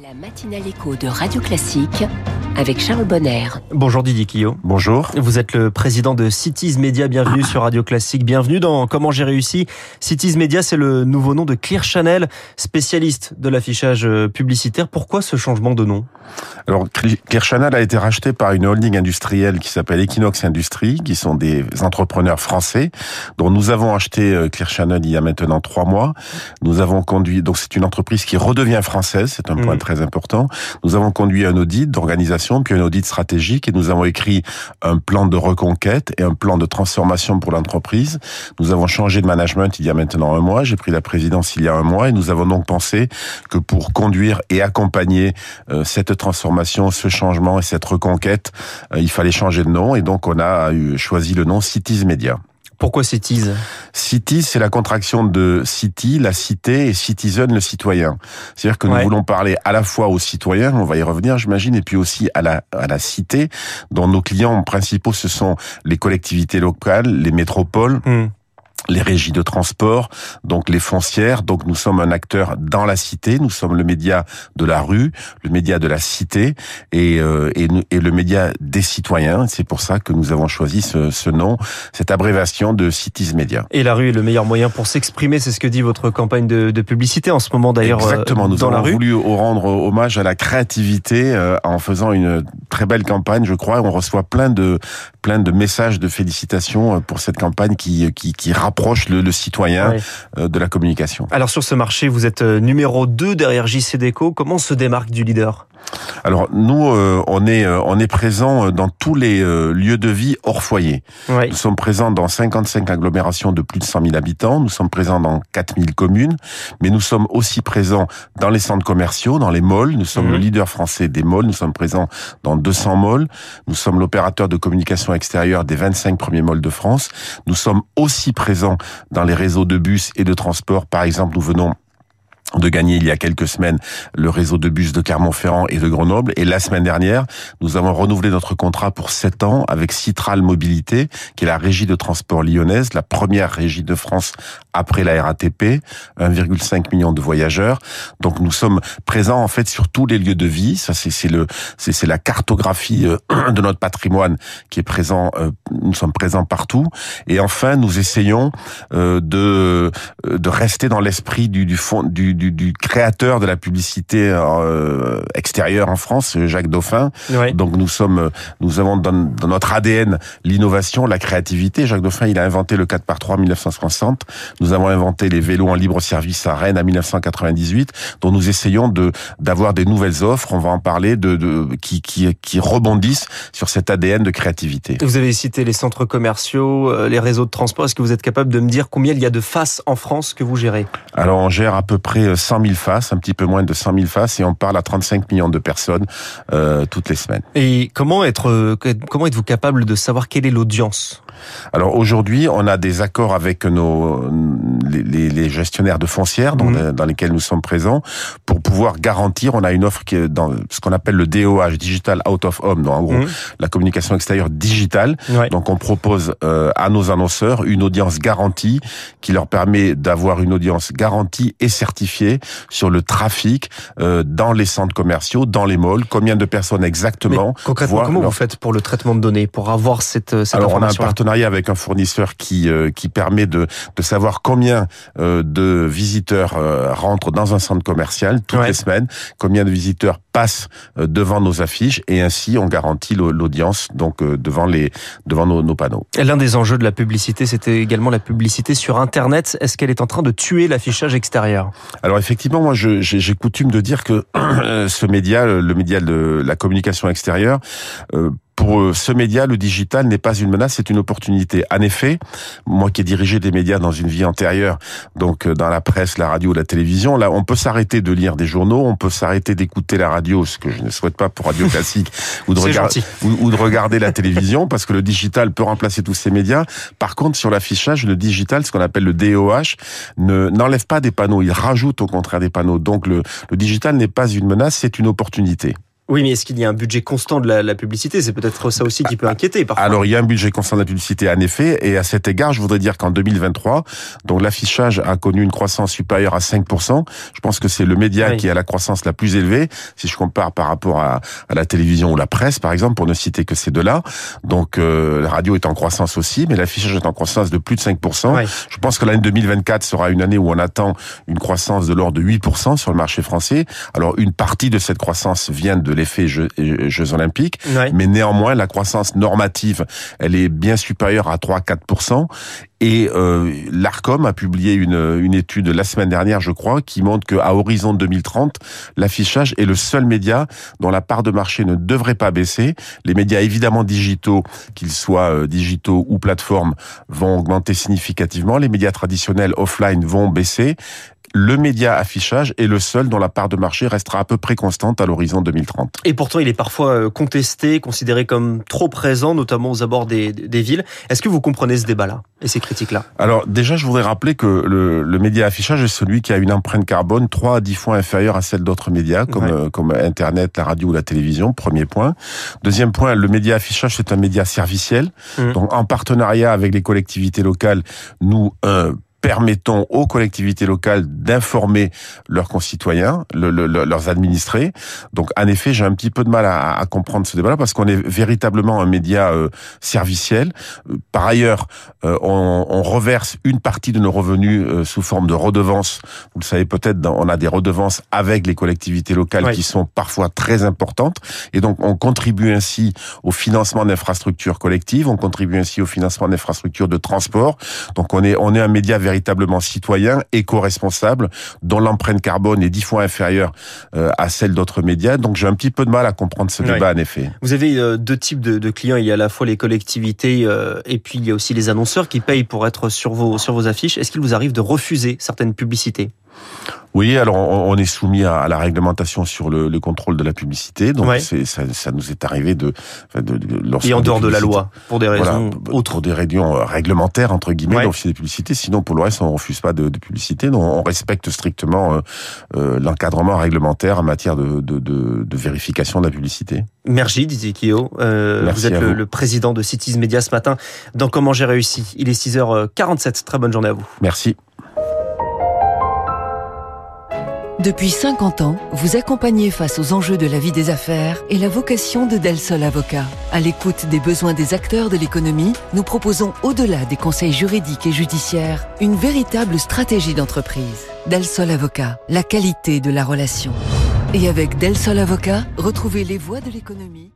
La matinale écho de Radio Classique avec Charles Bonner. Bonjour Didier Quillot. Bonjour. Vous êtes le président de Cities Media. Bienvenue sur Radio Classique. Bienvenue dans Comment j'ai réussi. Cities Media, c'est le nouveau nom de Clear Channel, spécialiste de l'affichage euh, publicitaire. Pourquoi ce changement de nom? Alors, Clear Channel a été racheté par une holding industrielle qui s'appelle Equinox Industries, qui sont des entrepreneurs français, dont nous avons acheté euh, Clear Channel il y a maintenant trois mois. Nous avons conduit, donc c'est une entreprise qui redevient française, c'est un point mmh. Très important. Nous avons conduit un audit d'organisation, puis un audit stratégique, et nous avons écrit un plan de reconquête et un plan de transformation pour l'entreprise. Nous avons changé de management il y a maintenant un mois. J'ai pris la présidence il y a un mois, et nous avons donc pensé que pour conduire et accompagner euh, cette transformation, ce changement et cette reconquête, euh, il fallait changer de nom, et donc on a choisi le nom Cities Media. Pourquoi Cities? Cities, c'est la contraction de city, la cité, et citizen, le citoyen. C'est-à-dire que nous voulons parler à la fois aux citoyens, on va y revenir, j'imagine, et puis aussi à la, à la cité, dont nos clients principaux, ce sont les collectivités locales, les métropoles, hmm les régies de transport, donc les foncières. Donc nous sommes un acteur dans la cité, nous sommes le média de la rue, le média de la cité et, euh, et, et, le média des citoyens. C'est pour ça que nous avons choisi ce, ce, nom, cette abréviation de Cities Media. Et la rue est le meilleur moyen pour s'exprimer, c'est ce que dit votre campagne de, de publicité en ce moment d'ailleurs. Euh, Exactement, nous dans avons la rue. voulu rendre hommage à la créativité euh, en faisant une très belle campagne, je crois. On reçoit plein de plein de messages de félicitations pour cette campagne qui qui, qui rapproche le, le citoyen oui. de la communication. Alors sur ce marché, vous êtes numéro 2 derrière JC Deco. Comment on se démarque du leader? Alors nous, euh, on est euh, on est présent dans tous les euh, lieux de vie hors foyer. Oui. Nous sommes présents dans 55 agglomérations de plus de 100 000 habitants. Nous sommes présents dans 4000 communes, mais nous sommes aussi présents dans les centres commerciaux, dans les malls. Nous sommes Mhm. le leader français des malls. Nous sommes présents dans 200 malls. Nous sommes l'opérateur de communication extérieure des 25 premiers malls de France. Nous sommes aussi présents dans les réseaux de bus et de transport. Par exemple, nous venons de gagner il y a quelques semaines le réseau de bus de Clermont-Ferrand et de Grenoble. Et la semaine dernière, nous avons renouvelé notre contrat pour sept ans avec Citral Mobilité, qui est la régie de transport lyonnaise, la première régie de France après la RATP, 1,5 million de voyageurs. Donc nous sommes présents en fait sur tous les lieux de vie. Ça c'est le c'est c'est la cartographie euh, de notre patrimoine qui est présent. euh, Nous sommes présents partout. Et enfin, nous essayons euh, de de rester dans l'esprit du du fond du du, du, créateur de la publicité extérieure en France, Jacques Dauphin. Oui. Donc nous sommes, nous avons dans, dans notre ADN l'innovation, la créativité. Jacques Dauphin, il a inventé le 4 par 3 en 1960. Nous avons inventé les vélos en libre service à Rennes en 1998, dont nous essayons de d'avoir des nouvelles offres. On va en parler de, de qui, qui qui rebondissent sur cet ADN de créativité. Vous avez cité les centres commerciaux, euh, les réseaux de transport. Est-ce que vous êtes capable de me dire combien il y a de faces en France que vous gérez? Alors on gère à peu près 100 000 faces, un petit peu moins de 100 000 faces, et on parle à 35 millions de personnes euh, toutes les semaines. Et comment être, euh, comment êtes-vous capable de savoir quelle est l'audience? Alors aujourd'hui, on a des accords avec nos gestionnaires de foncières dans, Mhm. dans lesquels nous sommes présents pour pouvoir garantir. On a une offre qui est dans ce qu'on appelle le DOH, Digital Out of Home, donc en gros Mhm. la communication extérieure digitale. Ouais. Donc on propose euh, à nos annonceurs une audience garantie qui leur permet d'avoir une audience garantie et certifiée sur le trafic euh, dans les centres commerciaux, dans les malls, combien de personnes Mais exactement. concrètement, comment leur- vous faites pour le traitement de données, pour avoir cette, cette Alors on a un partenariat avec un fournisseur qui euh, qui permet de de savoir combien euh, de visiteurs euh, rentrent dans un centre commercial toutes Ouais. les semaines, combien de visiteurs euh, devant nos affiches et ainsi on garantit l'au- l'audience donc euh, devant les devant nos, nos panneaux. L'un des enjeux de la publicité, c'était également la publicité sur Internet. Est-ce qu'elle est en train de tuer l'affichage extérieur? Alors effectivement, moi j'ai coutume de dire que ce média, le média de la communication extérieure, euh, pour ce média, le digital n'est pas une menace, c'est une opportunité. En effet, moi qui ai dirigé des médias dans une vie antérieure, donc dans la presse, la radio, la télévision, là, on peut s'arrêter de lire des journaux, on peut s'arrêter d'écouter la radio, ce que je ne souhaite pas pour Radio Classique, ou de, C'est regard- gentil. ou, ou de regarder la télévision, parce que le digital peut remplacer tous ces médias. Par contre, sur l'affichage, le digital, ce qu'on appelle le DOH, ne n'enlève pas des panneaux, il rajoute au contraire des panneaux. Donc le, le digital n'est pas une menace, c'est une opportunité. Oui, mais est-ce qu'il y a un budget constant de la, publicité? C'est peut-être ça aussi qui peut inquiéter parfois. Alors, il y a un budget constant de la publicité, en effet, et à cet égard, je voudrais dire qu'en 2023, donc l'affichage a connu une croissance supérieure à 5%. Je pense que c'est le média qui a la croissance la plus élevée, si je compare par rapport à, la télévision ou la presse, par exemple, pour ne citer que ces deux-là. Donc, euh, la radio est en croissance aussi, mais l'affichage est en croissance de plus de 5%. Je pense que l'année 2024 sera une année où on attend une croissance de l'ordre de 8% sur le marché français. Alors, une partie de cette croissance vient de l'effet Jeux, Jeux olympiques, mais néanmoins, la croissance normative, elle est bien supérieure à 3-4%. Et euh, l'Arcom a publié une, une étude la semaine dernière, je crois, qui montre qu'à horizon 2030, l'affichage est le seul média dont la part de marché ne devrait pas baisser. Les médias évidemment digitaux, qu'ils soient euh, digitaux ou plateformes, vont augmenter significativement. Les médias traditionnels offline vont baisser le média affichage est le seul dont la part de marché restera à peu près constante à l'horizon 2030. Et pourtant, il est parfois euh, contesté, considéré comme trop présent, notamment aux abords des, villes. Est-ce que vous comprenez ce débat-là et ces critiques-là? Alors déjà, je voudrais rappeler que le, média affichage est celui qui a une empreinte carbone 3 à 10 fois inférieure à celle d'autres médias, comme, euh, comme Internet, la radio ou la télévision, premier point. Deuxième point, le média affichage, c'est un média serviciel. Mmh. Donc en partenariat avec les collectivités locales, nous... Euh, permettons aux collectivités locales d'informer leurs concitoyens, leurs administrés. Donc, en effet, j'ai un petit peu de mal à, comprendre ce débat-là parce qu'on est véritablement un média euh, serviciel. Par ailleurs, euh, on, reverse une partie de nos revenus euh, sous forme de redevances. Vous le savez peut-être, on a des redevances avec les collectivités locales qui sont parfois très importantes. Et donc, on contribue ainsi au financement d'infrastructures collectives, on contribue ainsi au financement d'infrastructures de transport. Donc, on est, on est un média véritablement citoyen, éco-responsable, dont l'empreinte carbone est dix fois inférieure euh, à celle d'autres médias. Donc j'ai un petit peu de mal à comprendre ce débat, en effet. Vous avez euh, deux types de, clients. Il y a à la fois les collectivités euh, et puis il y a aussi les annonceurs qui payent pour être sur vos, sur vos affiches. Est-ce qu'il vous arrive de refuser certaines publicités? Oui, alors on, est soumis à, la réglementation sur le, contrôle de la publicité, donc ça, ça, nous est arrivé de, de, de et en dehors de la loi pour des raisons autres, pour des raisons euh, réglementaires entre guillemets, ouais. des publicités. Sinon, pour le reste, on refuse pas de, publicité, donc on respecte strictement euh, euh, l'encadrement réglementaire en matière de, de, vérification de la publicité. Merci Didier Kio. vous êtes le, le, président de Cities Media ce matin. Dans Comment j'ai réussi, il est 6h47. Très bonne journée à vous. Merci. Depuis 50 ans, vous accompagnez face aux enjeux de la vie des affaires et la vocation de Del Sol Avocat. À l'écoute des besoins des acteurs de l'économie, nous proposons au-delà des conseils juridiques et judiciaires, une véritable stratégie d'entreprise. Del Sol Avocat, la qualité de la relation. Et avec Del Sol Avocat, retrouvez les voies de l'économie.